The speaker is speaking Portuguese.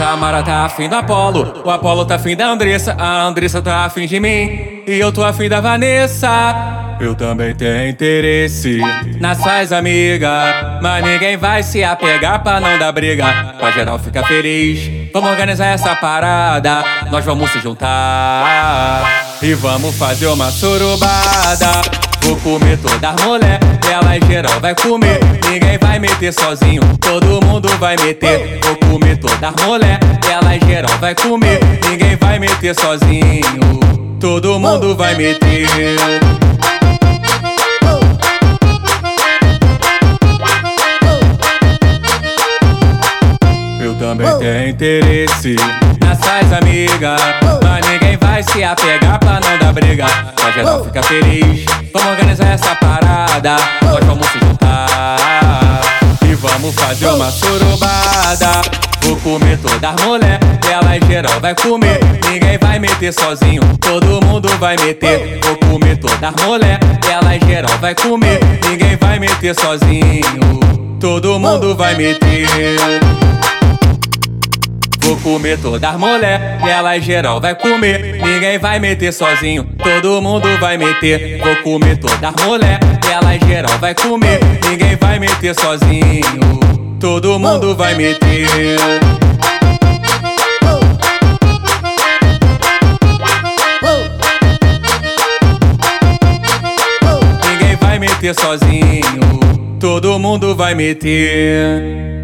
Tamara tá afim do Apolo, o Apolo tá afim da Andressa, a Andressa tá afim de mim, e eu tô afim da Vanessa. Eu também tenho interesse nas suas amigas, mas ninguém vai se apegar pra não dar briga, pra geral ficar feliz. Vamos organizar essa parada, nós vamos se juntar e vamos fazer uma surubada. Vou comer todas as mulher, ela geral vai comer. Ninguém vai meter sozinho, todo mundo vai meter. Vou comer todas as mulher, ela geral vai comer. Ninguém vai meter sozinho, todo mundo vai meter. Eu também tenho interesse nessas amigas, mas ninguém vai se apegar pra não dar briga. Pra geral ficar feliz, vamos organizar essa parada. Nós vamos se juntar e vamos fazer uma surubada. Vou comer todas as mulher, ela em geral vai comer. Ninguém vai meter sozinho, todo mundo vai meter. Vou comer todas as mulher, ela em geral vai comer. Ninguém vai meter sozinho, todo mundo vai meter. Vou comer todas as ela em geral vai comer. Ninguém vai meter sozinho, todo mundo vai meter. Vou comer todas as ela em geral vai comer. Ninguém vai meter sozinho, todo mundo vai meter. Ninguém vai meter sozinho, todo mundo vai meter.